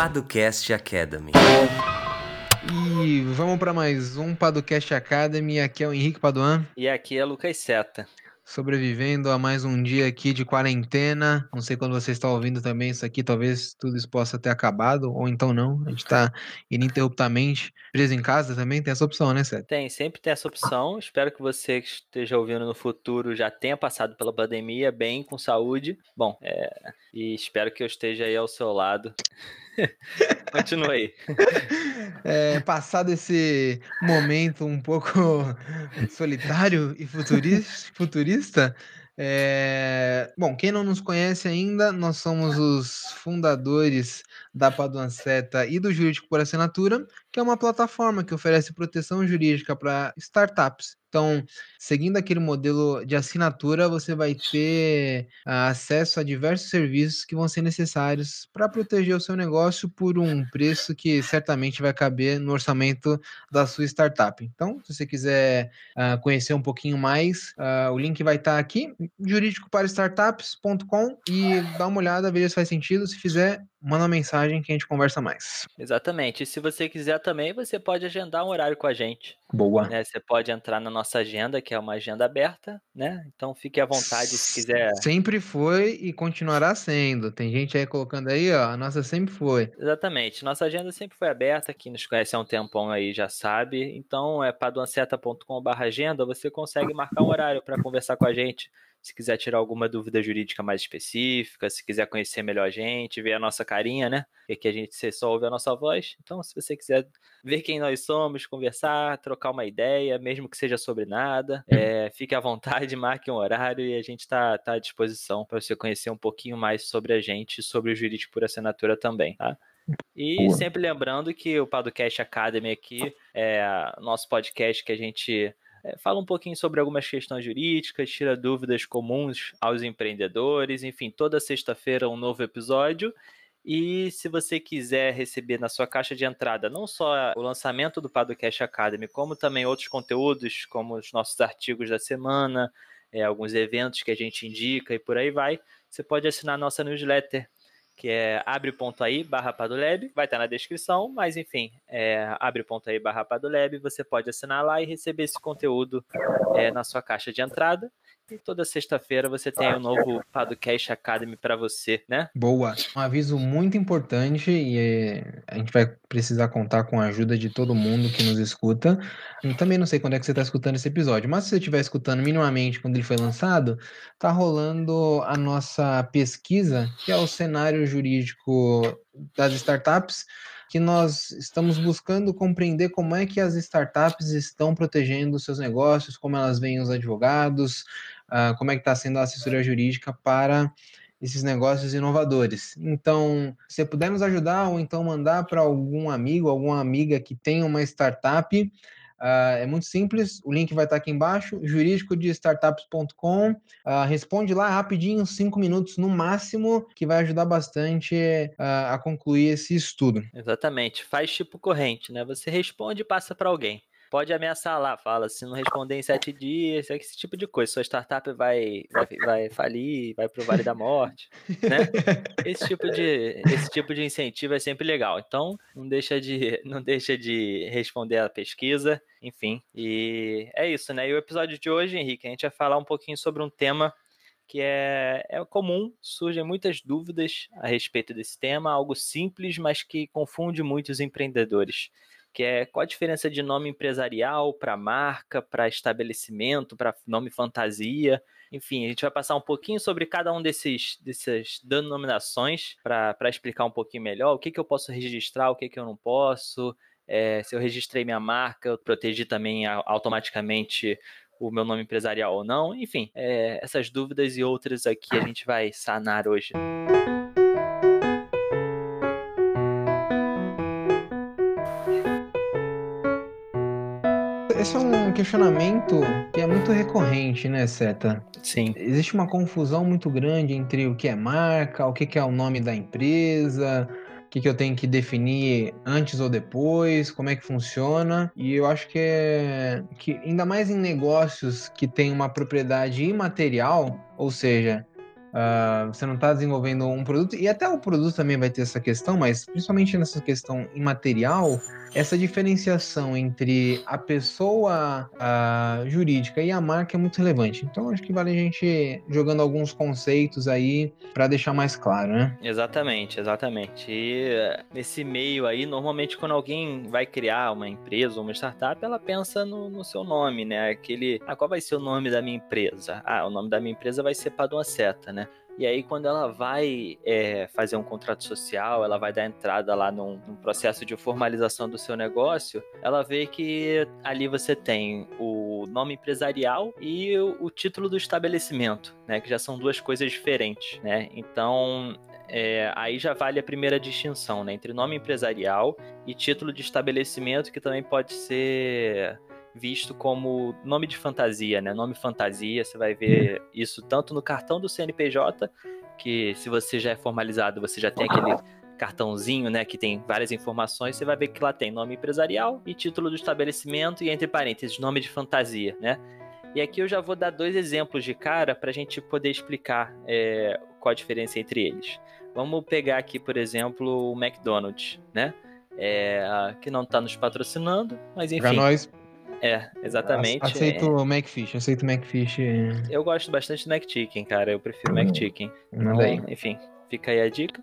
Paducast Academy. E vamos para mais um Paducast Academy. Aqui é o Henrique Paduan. E aqui é Lucas Seta sobrevivendo a mais um dia aqui de quarentena. Não sei quando você está ouvindo também isso aqui, talvez tudo isso possa ter acabado, ou então não. A gente está ininterruptamente preso em casa também, tem essa opção, né, Sérgio? Tem, sempre tem essa opção. Espero que você que esteja ouvindo no futuro já tenha passado pela pandemia bem, com saúde. Bom, é... e espero que eu esteja aí ao seu lado. Continua aí. É, passado esse momento um pouco solitário e futurista, futurista é... bom, quem não nos conhece ainda, nós somos os fundadores da Paduanceta e do Jurídico por Assinatura, que é uma plataforma que oferece proteção jurídica para startups. Então, seguindo aquele modelo de assinatura, você vai ter uh, acesso a diversos serviços que vão ser necessários para proteger o seu negócio por um preço que certamente vai caber no orçamento da sua startup. Então, se você quiser uh, conhecer um pouquinho mais, uh, o link vai estar tá aqui, jurídicoparastartups.com e dá uma olhada, ver se faz sentido. Se fizer, manda uma mensagem que a gente conversa mais. Exatamente. E se você quiser também, você pode agendar um horário com a gente. Boa. Né? Você pode entrar na nossa agenda, que é uma agenda aberta, né? Então fique à vontade se quiser. Sempre foi e continuará sendo. Tem gente aí colocando aí, ó, a nossa sempre foi. Exatamente. Nossa agenda sempre foi aberta. Quem nos conhece há um tempão aí já sabe. Então é paduanceta.com/agenda, você consegue marcar um horário para conversar com a gente se quiser tirar alguma dúvida jurídica mais específica, se quiser conhecer melhor a gente, ver a nossa carinha, né? Porque aqui a gente só ouve a nossa voz. Então, se você quiser ver quem nós somos, conversar, trocar uma ideia, mesmo que seja sobre nada, é, fique à vontade, marque um horário e a gente está tá à disposição para você conhecer um pouquinho mais sobre a gente e sobre o jurídico por assinatura também, tá? E Boa. sempre lembrando que o Podcast Academy aqui é nosso podcast que a gente é, fala um pouquinho sobre algumas questões jurídicas, tira dúvidas comuns aos empreendedores. Enfim, toda sexta-feira um novo episódio. E se você quiser receber na sua caixa de entrada não só o lançamento do Padocast Academy, como também outros conteúdos, como os nossos artigos da semana, é, alguns eventos que a gente indica e por aí vai, você pode assinar nossa newsletter que é abre.ai barra Padolab, vai estar na descrição, mas enfim, é abre.ai barra Padolab, você pode assinar lá e receber esse conteúdo é, na sua caixa de entrada. E toda sexta-feira você tem um novo Padocast Academy para você, né? Boa. Um aviso muito importante e é, a gente vai precisar contar com a ajuda de todo mundo que nos escuta. Eu também não sei quando é que você está escutando esse episódio, mas se você estiver escutando minimamente quando ele foi lançado, tá rolando a nossa pesquisa, que é o cenário jurídico das startups que nós estamos buscando compreender como é que as startups estão protegendo seus negócios, como elas veem os advogados, uh, como é que está sendo a assessoria jurídica para esses negócios inovadores. Então, se puder nos ajudar ou então mandar para algum amigo, alguma amiga que tenha uma startup, uh, é muito simples, o link vai estar aqui embaixo, jurídico de startups.com, uh, ah, responde lá rapidinho, cinco minutos no máximo, que vai ajudar bastante uh, a concluir esse estudo. Exatamente, faz tipo corrente, né? Você responde e passa para alguém pode ameaçar lá, fala, se não responder em sete dias, esse tipo de coisa. Sua startup vai, vai, vai falir, vai pro Vale da Morte, né? Esse tipo de, esse tipo de incentivo é sempre legal. Então, não deixa de, não deixa de responder a pesquisa, enfim. E é isso, né? E o episódio de hoje, Henrique, a gente vai falar um pouquinho sobre um tema que é, é comum, surgem muitas dúvidas a respeito desse tema, algo simples, mas que confunde muitos empreendedores que é qual a diferença de nome empresarial para marca, para estabelecimento, para nome fantasia. Enfim, a gente vai passar um pouquinho sobre cada um desses dessas denominações para explicar um pouquinho melhor o que, que eu posso registrar, o que, que eu não posso. É, se eu registrei minha marca, eu protegi também automaticamente o meu nome empresarial ou não. Enfim, é, essas dúvidas e outras aqui a gente vai sanar hoje. Esse é um questionamento que é muito recorrente, né, Seta? Sim. Existe uma confusão muito grande entre o que é marca, o que é o nome da empresa, o que, que eu tenho que definir antes ou depois, como é que funciona. E eu acho que é que ainda mais em negócios que tem uma propriedade imaterial, ou seja, Uh, você não está desenvolvendo um produto, e até o produto também vai ter essa questão, mas principalmente nessa questão imaterial, essa diferenciação entre a pessoa uh, jurídica e a marca é muito relevante. Então, acho que vale a gente jogando alguns conceitos aí para deixar mais claro, né? Exatamente, exatamente. E nesse meio aí, normalmente quando alguém vai criar uma empresa ou uma startup, ela pensa no, no seu nome, né? Aquele, ah, qual vai ser o nome da minha empresa? Ah, o nome da minha empresa vai ser Padua Seta, né? E aí, quando ela vai é, fazer um contrato social, ela vai dar entrada lá num, num, processo de formalização do seu negócio, ela vê que ali você tem o nome empresarial e o, o título do estabelecimento, né? Que já são duas coisas diferentes, né? Então, é, aí já vale a primeira distinção, né? Entre nome empresarial e título de estabelecimento, que também pode ser visto como nome de fantasia, né? Nome fantasia, você vai ver isso tanto no cartão do CNPJ, que se você já é formalizado, você já tem aquele cartãozinho, né, que tem várias informações, você vai ver que lá tem nome empresarial e título do estabelecimento e entre parênteses, nome de fantasia, né? E aqui eu já vou dar dois exemplos de cara para a gente poder explicar é, qual a diferença entre eles. Vamos pegar aqui, por exemplo, o McDonald's, né? É, que não está nos patrocinando, mas enfim. Para nós, é, exatamente. Aceito o McFish, aceito o McFish. Eu gosto bastante do McChicken, cara. Eu prefiro hum, McChicken. Então, enfim, fica aí a dica.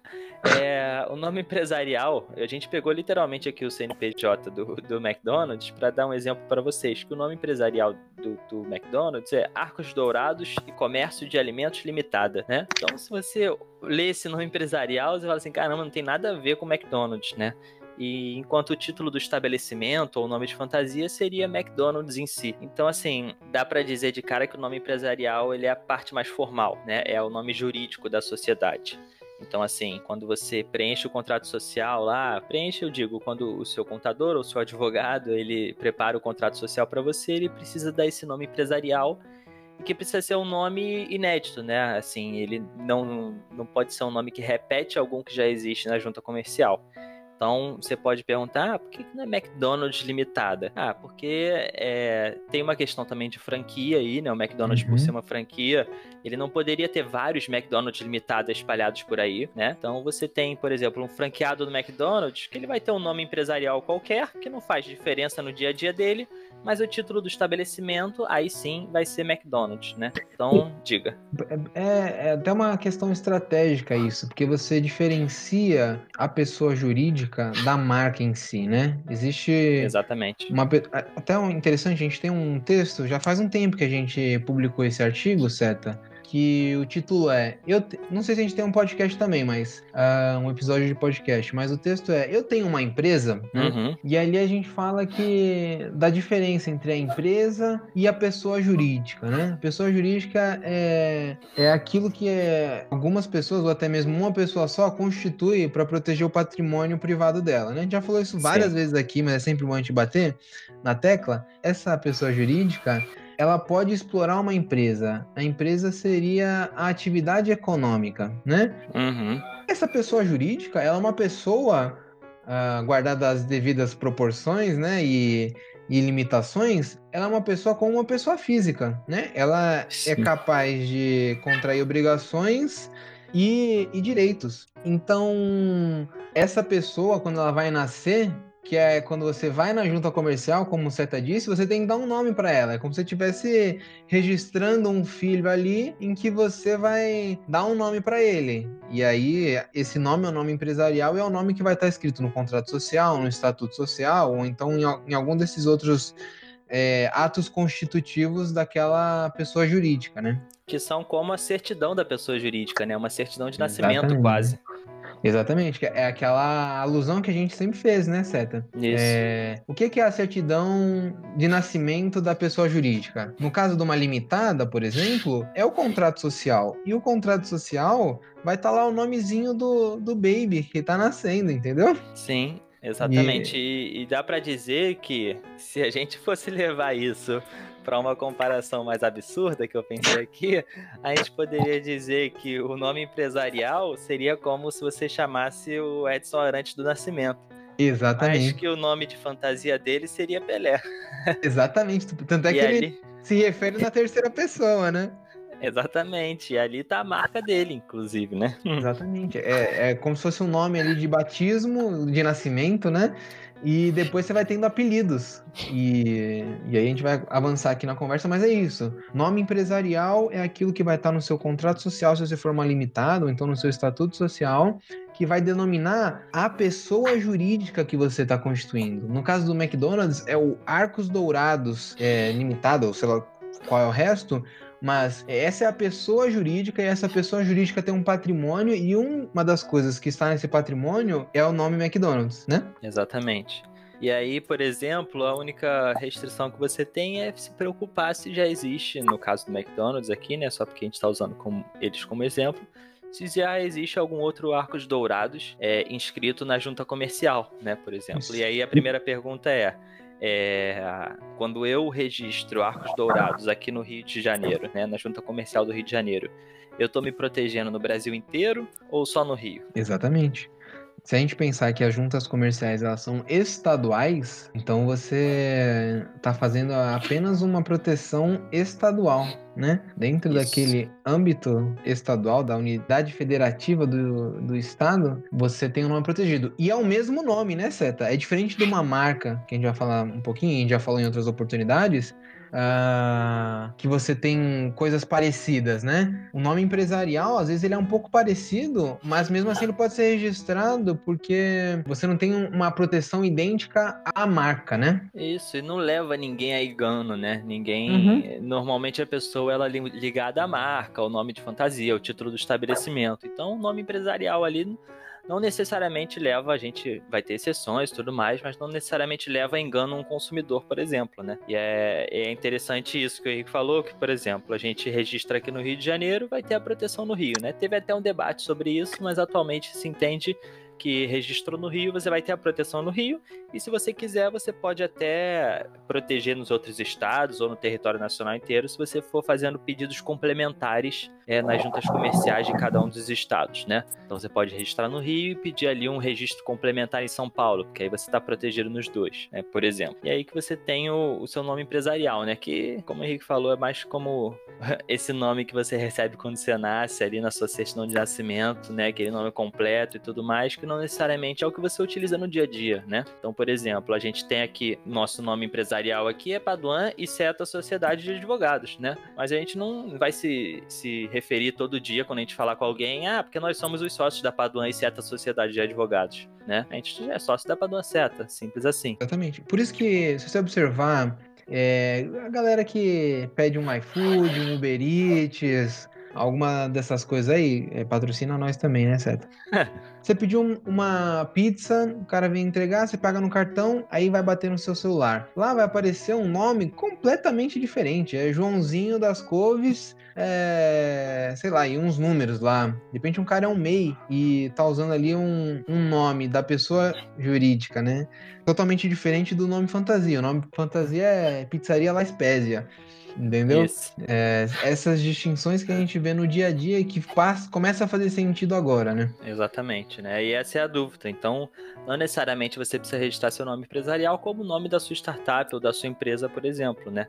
É, o nome empresarial, a gente pegou literalmente aqui o CNPJ do, do McDonald's para dar um exemplo para vocês, que o nome empresarial do, do, McDonald's é Arcos Dourados e Comércio de Alimentos Limitada, né? Então, se você lê esse nome empresarial, você fala assim, caramba, não tem nada a ver com o McDonald's, né? E enquanto o título do estabelecimento ou o nome de fantasia seria McDonald's em si. Então, assim, dá para dizer de cara que o nome empresarial ele é a parte mais formal, né? É o nome jurídico da sociedade. Então, assim, quando você preenche o contrato social lá, preenche, eu digo, quando o seu contador ou o seu advogado ele prepara o contrato social para você, ele precisa dar esse nome empresarial e que precisa ser um nome inédito, né? Assim, ele não, não pode ser um nome que repete algum que já existe na junta comercial. Então você pode perguntar, ah, por que não é McDonald's limitada? Ah, porque é, tem uma questão também de franquia aí, né? O McDonald's, uhum. por ser uma franquia, ele não poderia ter vários McDonald's limitados espalhados por aí, né? Então você tem, por exemplo, um franqueado do McDonald's que ele vai ter um nome empresarial qualquer, que não faz diferença no dia a dia dele, mas o título do estabelecimento, aí sim, vai ser McDonald's, né? Então, diga. É, é até uma questão estratégica isso, porque você diferencia a pessoa jurídica da marca em si, né? Existe. Exatamente. Uma, até um interessante, a gente tem um texto, já faz um tempo que a gente publicou esse artigo, Seta, que o título é. Eu te, não sei se a gente tem um podcast também, mas. Uh, um episódio de podcast, mas o texto é Eu tenho uma empresa, né? uhum. e ali a gente fala que da diferença entre a empresa e a pessoa jurídica, né? A pessoa jurídica é, é aquilo que é, algumas pessoas, ou até mesmo uma pessoa só, constitui para proteger o patrimônio privado dela, né? A gente já falou isso várias Sim. vezes aqui, mas é sempre bom a gente bater na tecla. Essa pessoa jurídica ela pode explorar uma empresa. A empresa seria a atividade econômica, né? Uhum. Essa pessoa jurídica, ela é uma pessoa, uh, guardada as devidas proporções, né? E, e limitações, ela é uma pessoa como uma pessoa física, né? Ela é Sim. é capaz de contrair obrigações e, e direitos. Então, essa pessoa, quando ela vai nascer, que é quando você vai na junta comercial, como o Seta disse, você tem que dar um nome para ela. É como se você estivesse registrando um filho ali em que você vai dar um nome para ele. E aí, esse nome é o nome empresarial e é o nome que vai estar escrito no contrato social, no estatuto social, ou então em, em algum desses outros é, atos constitutivos daquela pessoa jurídica, né? Que são como a certidão da pessoa jurídica, né? Uma certidão de nascimento, Exatamente. quase. Exatamente, é aquela alusão que a gente sempre fez, né, Seta? Isso. É, o que é a certidão de nascimento da pessoa jurídica? No caso de uma limitada, por exemplo, é o contrato social. E o contrato social vai estar tá lá o nomezinho do, do baby que está nascendo, entendeu? Sim, Exatamente. E, e, dá para dizer que se a gente fosse levar isso para uma comparação mais absurda que eu pensei aqui, a gente poderia dizer que o nome empresarial seria como se você chamasse o Edson Arantes do Nascimento. Exatamente. Acho que o nome de fantasia dele seria Pelé. Exatamente. Tanto é e que ali... ele se refere na terceira pessoa, né? Exatamente. E ali tá a marca dele, inclusive, né? Exatamente. É, é como se fosse um nome ali de batismo, de nascimento, né? E depois você vai tendo apelidos. E, e aí a gente vai avançar aqui na conversa, mas é isso. Nome empresarial é aquilo que vai estar no seu contrato social, se você for uma limitada, ou então no seu estatuto social, que vai denominar a pessoa jurídica que você está constituindo. No caso do McDonald's, é o Arcos Dourados é, Limitado, ou sei lá qual é o resto, mas essa é a pessoa jurídica e essa pessoa jurídica tem um patrimônio e uma das coisas que está nesse patrimônio é o nome McDonald's, né? Exatamente. E aí, por exemplo, a única restrição que você tem é se preocupar se já existe, no caso do McDonald's aqui, né? Só porque a gente está usando como, eles como exemplo, se já existe algum outro Arcos Dourados é, inscrito na junta comercial, né? Por exemplo. E aí a primeira pergunta é é, quando eu registro Arcos Dourados aqui no Rio de Janeiro, né, na Junta Comercial do Rio de Janeiro, eu estou me protegendo no Brasil inteiro ou só no Rio? Exatamente se a gente pensar que as juntas comerciais elas são estaduais, então você está fazendo apenas uma proteção estadual, né? Dentro Isso. daquele âmbito estadual, da unidade federativa do, do estado, você tem um nome protegido. E é o mesmo nome, né, Seta? É diferente de uma marca, que a gente vai falar um pouquinho, a gente já falou em outras oportunidades, uh, que você tem coisas parecidas, né? O nome empresarial, às vezes, ele é um pouco parecido, mas mesmo assim ele pode ser registrado porque você não tem uma proteção idêntica à marca, né? Isso, e não leva ninguém a engano, né? Ninguém. Uhum. Normalmente a pessoa ela é ligada à marca, ao nome de fantasia, o título do estabelecimento. Então, o nome empresarial ali não necessariamente leva, a gente vai ter exceções e tudo mais, mas não necessariamente leva a engano um consumidor, por exemplo, né? E é, é interessante isso que o Henrique falou, que, por exemplo, a gente registra aqui no Rio de Janeiro, vai ter a proteção no Rio, né? Teve até um debate sobre isso, mas atualmente se entende que registrou no Rio, você vai ter a proteção no Rio, e se você quiser, você pode até proteger nos outros estados ou no território nacional inteiro, se você for fazendo pedidos complementares é, nas juntas comerciais de cada um dos estados, né? Então você pode registrar no Rio e pedir ali um registro complementar em São Paulo, porque aí você está protegido nos dois, né? Por exemplo. E aí que você tem o, o seu nome empresarial, né? Que, como o Henrique falou, é mais como esse nome que você recebe quando você nasce ali na sua certidão de nascimento, né? Aquele nome completo e tudo mais, que não necessariamente é o que você utiliza no dia a dia, né? Então, por exemplo, a gente tem aqui, nosso nome empresarial aqui é Paduan e Seta Sociedade de Advogados, né? Mas a gente não vai se, se referir todo dia quando a gente falar com alguém, ah, porque nós somos os sócios da Paduan e Seta Sociedade de Advogados, né? A gente é sócio da Paduan Seta, simples assim. Exatamente. Por isso que, se você observar, é, a galera que pede um iFood, um Uber Eats, alguma dessas coisas aí, é, patrocina nós também, né, Seta? você pediu um, uma pizza, o cara vem entregar, você paga no cartão, aí vai bater no seu celular. Lá vai aparecer um nome completamente diferente. É Joãozinho das Couves, é, sei lá, e uns números lá. De repente um cara é um MEI e tá usando ali um, um nome da pessoa jurídica, né? Totalmente diferente do nome fantasia. O nome fantasia é Pizzaria La Spezia. Entendeu? É, essas distinções que a gente vê no dia a dia que faz, começa a fazer sentido agora, né? Exatamente, né? E essa é a dúvida. Então, não necessariamente você precisa registrar seu nome empresarial como o nome da sua startup ou da sua empresa, por exemplo, né?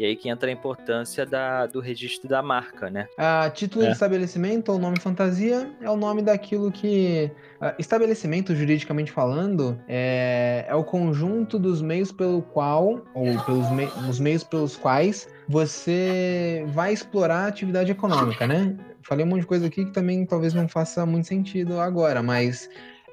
E aí que entra a importância da, do registro da marca, né? A título é. de estabelecimento ou nome fantasia é o nome daquilo que. estabelecimento, juridicamente falando, é, é o conjunto dos meios pelo qual, ou pelos me, os meios pelos quais você vai explorar a atividade econômica, né? Falei um monte de coisa aqui que também talvez não faça muito sentido agora, mas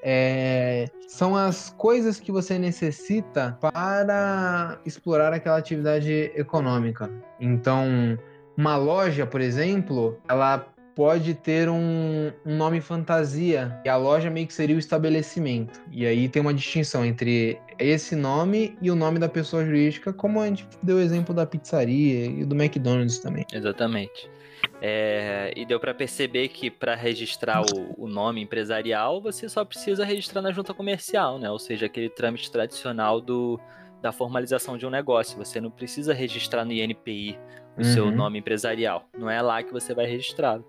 é, são as coisas que você necessita para explorar aquela atividade econômica. Então, uma loja, por exemplo, ela pode ter um, um, nome fantasia, e a loja meio que seria o estabelecimento. E aí tem uma distinção entre esse nome e o nome da pessoa jurídica, como a gente deu o exemplo da pizzaria e do McDonald's também. Exatamente. É, e deu para perceber que para registrar o, o, nome empresarial, você só precisa registrar na junta comercial, né? Ou seja, aquele trâmite tradicional do, da formalização de um negócio. Você não precisa registrar no INPI o uhum. seu nome empresarial. Não é lá que você vai registrar.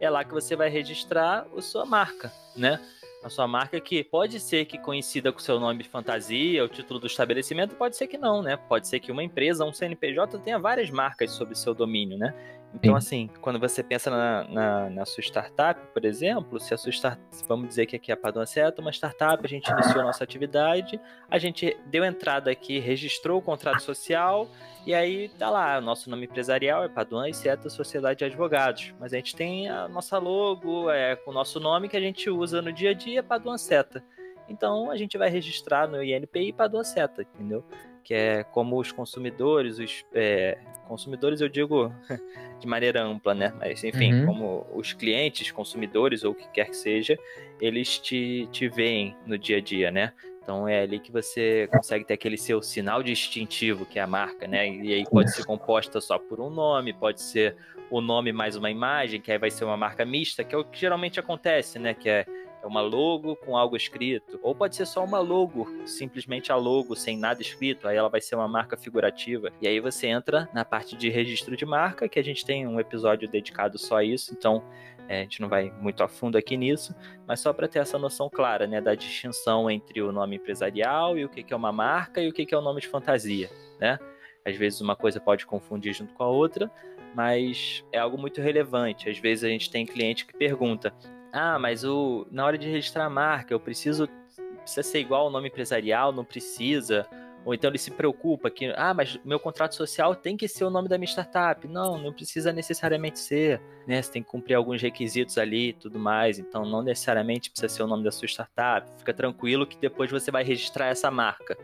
É lá que você vai registrar a sua marca, né? a sua marca que pode ser que coincida com o seu nome fantasia, o título do estabelecimento, pode ser que não, né? Pode ser que uma empresa, um CNPJ tenha várias marcas sob seu domínio, né? Então, Sim. assim, quando você pensa na, na, na, sua startup, por exemplo, se a sua startup, vamos dizer que aqui é a Padua Certo, uma startup, a gente iniciou a nossa atividade, a gente deu entrada aqui, registrou o contrato social, e aí tá lá, o nosso nome empresarial é Paduan e Seta Sociedade de Advogados. Mas a gente tem a nossa logo, é com o nosso nome que a gente usa no dia a dia, Paduan Seta. Então a gente vai registrar no INPI Paduan Seta, entendeu? Que é como os consumidores, os é, consumidores eu digo de maneira ampla, né? Mas enfim, uhum. como os clientes, consumidores ou o que quer que seja, eles te, te veem no dia a dia, né? Então é ali que você consegue ter aquele seu sinal distintivo, que é a marca, né? E aí pode ser composta só por um nome, pode ser o nome mais uma imagem, que aí vai ser uma marca mista, que é o que geralmente acontece, né? Que é, é uma logo com algo escrito. Ou pode ser só uma logo, simplesmente a logo, sem nada escrito. Aí ela vai ser uma marca figurativa. E aí você entra na parte de registro de marca, que a gente tem um episódio dedicado só a isso. Então é, a gente não vai muito a fundo aqui nisso, mas só para ter essa noção clara, né, da distinção entre o nome empresarial e o que, é uma marca e o que, que é o nome de fantasia, né? Às vezes uma coisa pode confundir junto com a outra, mas é algo muito relevante. Às vezes a gente tem cliente que pergunta: "Ah, mas o na hora de registrar a marca, eu preciso precisa ser igual ao nome empresarial, não precisa?" Ou então ele se preocupa que, ah, mas meu contrato social tem que ser o nome da minha startup. Não, não precisa necessariamente ser, né? Você tem que cumprir alguns requisitos ali e tudo mais. Então não necessariamente precisa ser o nome da sua startup. Fica tranquilo que depois você vai registrar essa marca.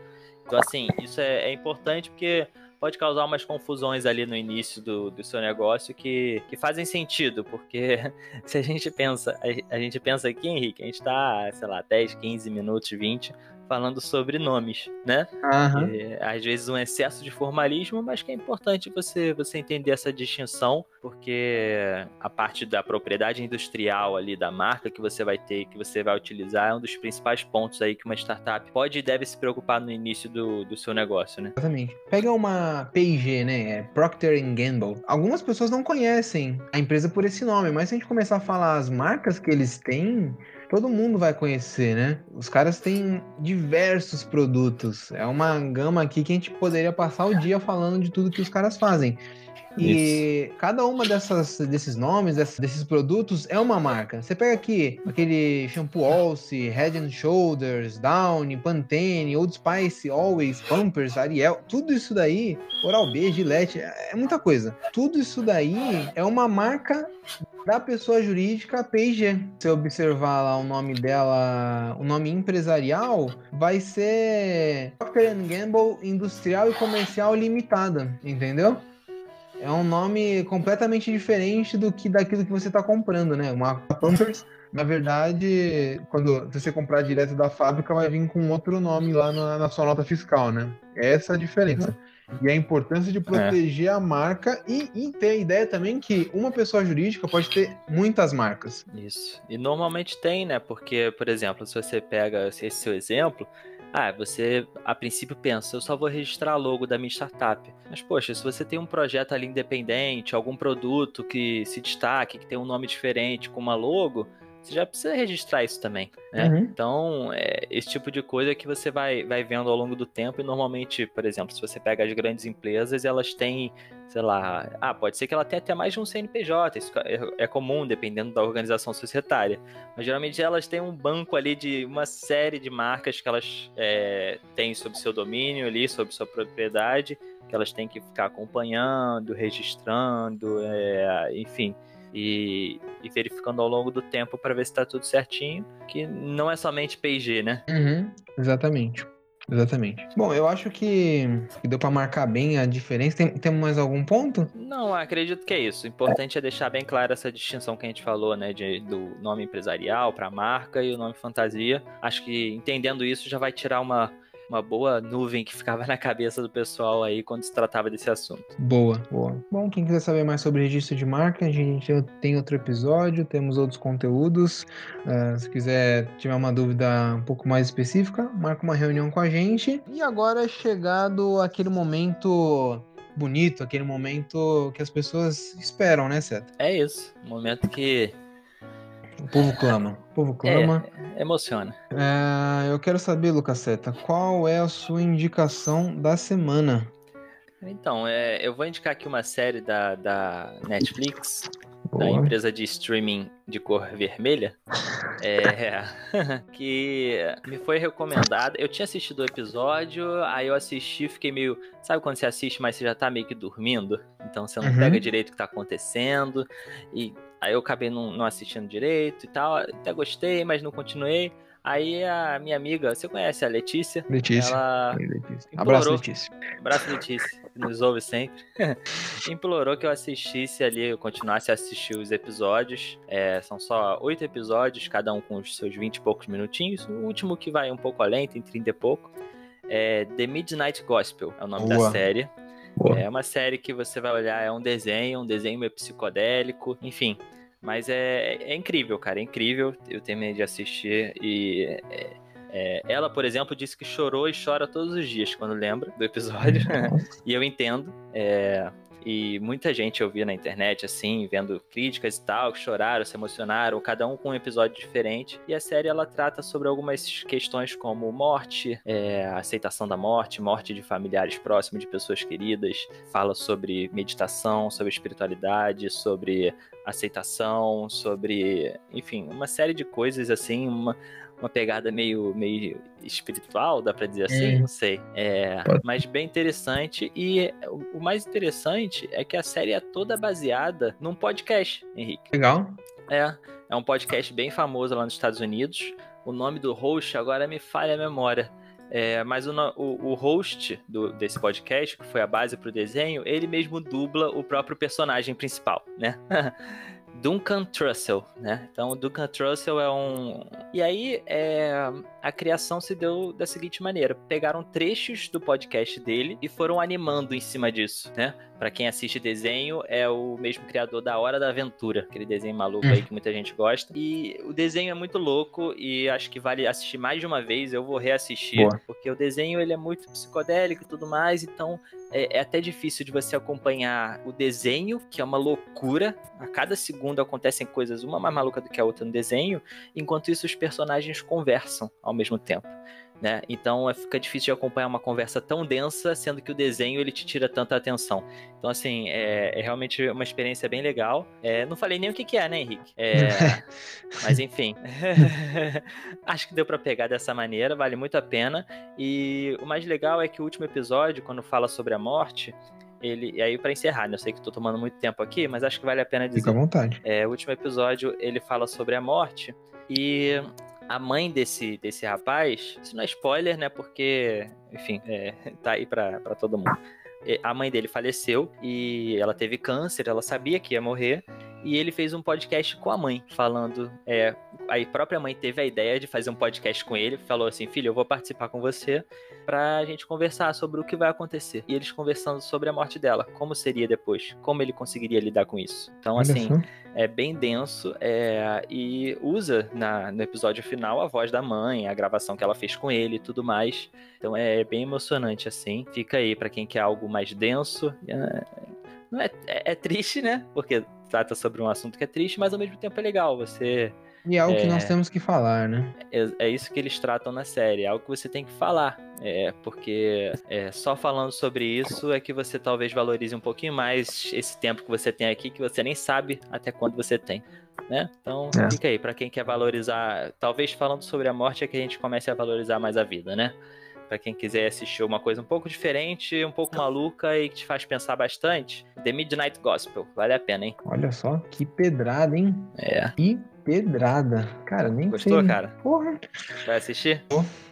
Então, assim, isso é, é importante porque pode causar umas confusões ali no início do, do seu negócio que, que fazem sentido, porque se a gente pensa, a, a gente pensa aqui, Henrique, a gente tá, sei lá, 10, 15 minutos, 20 falando sobre nomes, né? Uhum. E, às vezes um excesso de formalismo, mas que é importante você, você entender essa distinção, porque a parte da propriedade industrial ali da marca que você vai ter, que você vai utilizar, é um dos principais pontos aí que uma startup pode e deve se preocupar no início do, do seu negócio, né? Exatamente. Pega uma P&G, né? É Procter Gamble. Algumas pessoas não conhecem a empresa por esse nome, mas se a gente começar a falar as marcas que eles têm, todo mundo vai conhecer, né? Os caras têm diversos produtos. É uma gama aqui que a gente poderia passar o dia falando de tudo que os caras fazem. E Isso. cada uma dessas, desses nomes, desses produtos, é uma marca. Você pega aqui aquele shampoo Alce, Head and Shoulders, Downy, Pantene, Old Spice, Always, Pampers, Ariel, tudo isso daí, Oral-B, Gillette, é, é muita coisa. Tudo isso daí é uma marca da pessoa jurídica P&G. Se observar lá o nome dela, o nome empresarial, vai ser Procter Gamble Industrial e Comercial Limitada, entendeu? É um nome completamente diferente do que daquilo que você está comprando, né? Uma Pampers, na verdade, quando você comprar direto da fábrica, vai vir com outro nome lá na, na sua nota fiscal, né? Essa é a diferença. E a importância de proteger é. a marca e, e, ter a ideia também que uma pessoa jurídica pode ter muitas marcas. Isso. E normalmente tem, né? Porque, por exemplo, se você pega esse seu exemplo, ah, você a princípio pensa, eu só vou registrar a logo da minha startup. Mas, poxa, se você tem um projeto ali independente, algum produto que se destaque, que tem um nome diferente com uma logo, você já precisa registrar isso também, né? Uhum. Então, é esse tipo de coisa que você vai, vai vendo ao longo do tempo e normalmente, por exemplo, se você pega as grandes empresas, elas têm, sei lá, ah, pode ser que ela tenha até mais de um CNPJ, isso é, é comum, dependendo da organização societária, mas geralmente elas têm um banco ali de uma série de marcas que elas é, têm sob seu domínio ali, sob sua propriedade, que elas têm que ficar acompanhando, registrando, é, enfim e, e verificando ao longo do tempo para ver se está tudo certinho, que não é somente PG, né? Uhum, exatamente. Exatamente. Bom, eu acho que, que deu para marcar bem a diferença. Tem, tem mais algum ponto? Não, acredito que é isso. O importante é deixar bem clara essa distinção que a gente falou, né? De, do nome empresarial para marca e o nome fantasia. Acho que entendendo isso já vai tirar uma, uma boa nuvem que ficava na cabeça do pessoal aí quando se tratava desse assunto. Boa, boa. Bom, quem quiser saber mais sobre registro de marca, a gente tem outro episódio, temos outros conteúdos. Uh, se quiser tiver uma dúvida um pouco mais específica, marca uma reunião com a gente. E agora é chegado aquele momento bonito, aquele momento que as pessoas esperam, né, Seta? É isso, momento que o povo clama. O povo clama. É, emociona. É, eu quero saber, Lucas Seta, qual é a sua indicação da semana? Então, é, eu vou indicar aqui uma série da, da Netflix. Da empresa de streaming de cor vermelha, é, que me foi recomendada. Eu tinha assistido o episódio, aí eu assisti, fiquei meio. Sabe quando você assiste, mas você já tá meio que dormindo? Então você não Uhum. pega direito o que tá acontecendo. E aí eu acabei não, não assistindo direito e tal. Até gostei, mas não continuei. Aí a minha amiga, você conhece a Letícia? Letícia. Ela Letícia. implorou. Abraço, Letícia. Abraço, Letícia, nos ouve sempre. Implorou que eu assistisse ali, eu continuasse a assistir os episódios. É, são só oito episódios, cada um com os seus vinte e poucos minutinhos. O último que vai um pouco além, tem trinta e pouco. É The Midnight Gospel, é o nome da Boa. série. Boa. É uma série que você vai olhar, é um desenho, um desenho meio psicodélico, enfim. Mas é, é incrível, cara, é incrível. Eu terminei de assistir e. é, é, ela, por exemplo, disse que chorou e chora todos os dias quando lembra do episódio. e eu entendo. é, e muita gente eu vi na internet, assim, vendo críticas e tal, que choraram, se emocionaram, cada um com um episódio diferente. E a série ela trata sobre algumas questões como morte, é, aceitação da morte, morte de familiares próximos, de pessoas queridas. Fala sobre meditação, sobre espiritualidade, sobre aceitação, sobre, enfim, uma série de coisas assim, uma, uma pegada meio, meio espiritual, dá pra dizer assim, Hum. não sei. É, mas bem interessante. E o, o mais interessante é que a série é toda baseada num podcast, Henrique. Legal. É, é um podcast bem famoso lá nos Estados Unidos. O nome do host agora me falha a memória. É, mas o, o, o host do- desse podcast, que foi a base pro desenho, ele mesmo dubla o próprio personagem principal, né? Duncan Trussell, né? Então, Duncan Trussell é um. E aí, é, a criação se deu da seguinte maneira: pegaram trechos do podcast dele e foram animando em cima disso, né? Pra quem assiste desenho, é o mesmo criador da Hora da Aventura, aquele desenho maluco aí que muita gente gosta. E o desenho é muito louco e acho que vale assistir mais de uma vez. Eu vou reassistir, Boa. porque o desenho ele é muito psicodélico e tudo mais, então é, é até difícil de você acompanhar o desenho, que é uma loucura. A cada segundo acontecem coisas, uma mais maluca do que a outra no desenho, enquanto isso os personagens conversam ao mesmo tempo. Né? Então é, fica difícil de acompanhar uma conversa tão densa, sendo que o desenho ele te tira tanta atenção. Então, assim, é, é realmente uma experiência bem legal. É, não falei nem o que, que é, né, Henrique? É, mas enfim. Acho que deu pra pegar dessa maneira, vale muito a pena. E o mais legal é que o último episódio, quando fala sobre a morte, ele. E aí, pra encerrar, né? Eu sei que tô tomando muito tempo aqui, mas acho que vale a pena dizer. Fica à vontade. É, o último episódio ele fala sobre a morte e a mãe desse, desse rapaz, isso não é spoiler, né? Porque, enfim, é, tá aí pra, pra todo mundo. A mãe dele faleceu e ela teve câncer, ela sabia que ia morrer. E ele fez um podcast com a mãe, falando. É, a própria mãe teve a ideia de fazer um podcast com ele, falou assim: Filho, eu vou participar com você pra gente conversar sobre o que vai acontecer. E eles conversando sobre a morte dela, como seria depois, como ele conseguiria lidar com isso. Então, assim, é bem denso é, e usa na, no episódio final a voz da mãe, a gravação que ela fez com ele e tudo mais. Então é bem emocionante assim. Fica aí pra quem quer algo mais denso. É, é, é, é triste, né? Porque trata sobre um assunto que é triste, mas ao mesmo tempo é legal. Você E é algo que É. nós temos que falar, né? é, é isso que eles tratam na série, é algo que você tem que falar. É, porque é, só falando sobre isso é que você talvez valorize um pouquinho mais esse tempo que você tem aqui, que você nem sabe até quando você tem. Né? Então, É. fica aí, pra quem quer valorizar, talvez falando sobre a morte é que a gente comece a valorizar mais a vida, né? Pra quem quiser assistir uma coisa um pouco diferente, um pouco maluca e que te faz pensar bastante, The Midnight Gospel, vale a pena, hein? Olha só, que pedrada, hein? É. Que pedrada. Cara, nem Gostou, sei. cara? Porra, Vai assistir?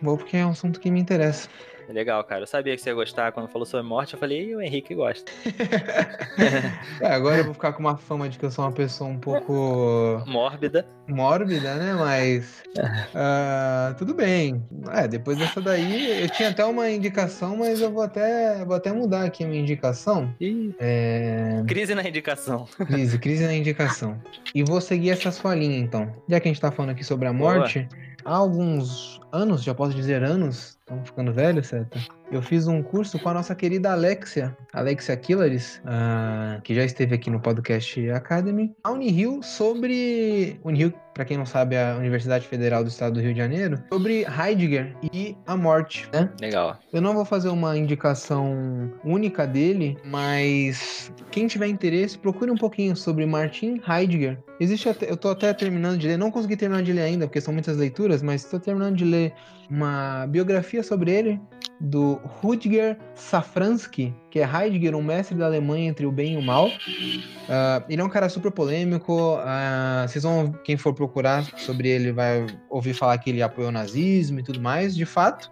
vou porque é um assunto que me interessa. É Legal, cara. Eu sabia que você ia gostar quando falou sobre morte. Eu falei, e o Henrique gosta. É, agora eu vou ficar com uma fama de que eu sou uma pessoa um pouco Mórbida. mórbida, né? Mas ah, tudo bem. É, depois dessa daí, eu tinha até uma indicação, mas eu vou até, vou até mudar aqui a minha indicação. É... crise na indicação. Crise, crise na indicação. E vou seguir essa sua linha, então. Já que a gente tá falando aqui sobre a Boa. morte, há alguns anos, já posso dizer anos, estamos ficando velhos, certo? Eu fiz um curso com a nossa querida Alexia, Alexia Killaris, uh, que já esteve aqui no podcast Academy, a Unirio sobre. Unirio, para quem não sabe, é a Universidade Federal do Estado do Rio de Janeiro, sobre Heidegger e a morte, né? Legal. Eu não vou fazer uma indicação única dele, mas quem tiver interesse, procure um pouquinho sobre Martin Heidegger. Existe até, eu tô até terminando de ler, não consegui terminar de ler ainda, porque são muitas leituras, mas estou terminando de ler uma biografia sobre ele do Rudger Safransky, que é Heidegger, um mestre da Alemanha entre o bem e o mal. Uh, ele é um cara super polêmico. Uh, vocês vão, quem for procurar sobre ele, vai ouvir falar que ele apoiou o nazismo e tudo mais. De fato,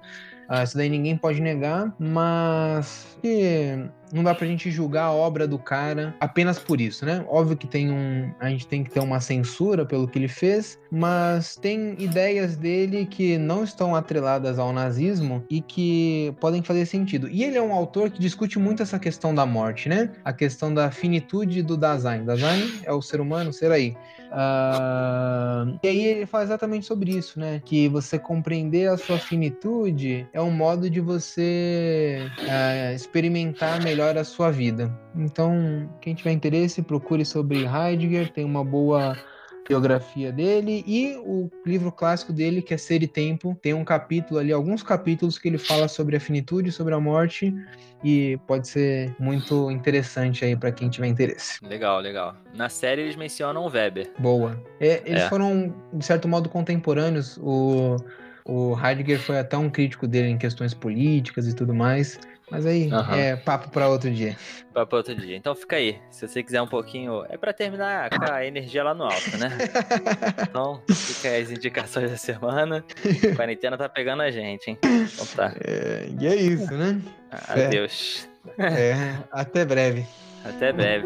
uh, isso daí ninguém pode negar, mas não dá pra gente julgar a obra do cara apenas por isso, né? Óbvio que tem um. A gente tem que ter uma censura pelo que ele fez, mas tem ideias dele que não estão atreladas ao nazismo e que podem fazer sentido. E ele é um autor que discute muito essa questão da morte, né? A questão da finitude do Dasein. Dasein é o ser humano, ser aí. Uh, e aí ele fala exatamente sobre isso, né? Que você compreender a sua finitude é um modo de você uh, experimentar melhor a sua vida. Então, quem tiver interesse, procure sobre Heidegger, tem uma boa biografia dele e o livro clássico dele, que é Ser e Tempo, tem um capítulo ali, alguns capítulos que ele fala sobre a finitude, sobre a morte e pode ser muito interessante aí para quem tiver interesse. Legal, legal. Na série eles mencionam o Weber. Boa. É, eles é. foram, de certo modo, contemporâneos. O, o Heidegger foi até um crítico dele em questões políticas e tudo mais. Mas aí uhum. é papo para outro dia. Papo para outro dia. Então fica aí. Se você quiser um pouquinho. É para terminar com a energia lá no alto, né? então fica aí as indicações da semana. A quarentena tá pegando a gente, hein? Então tá. É, e é isso, né? Adeus. É, até breve. Até breve.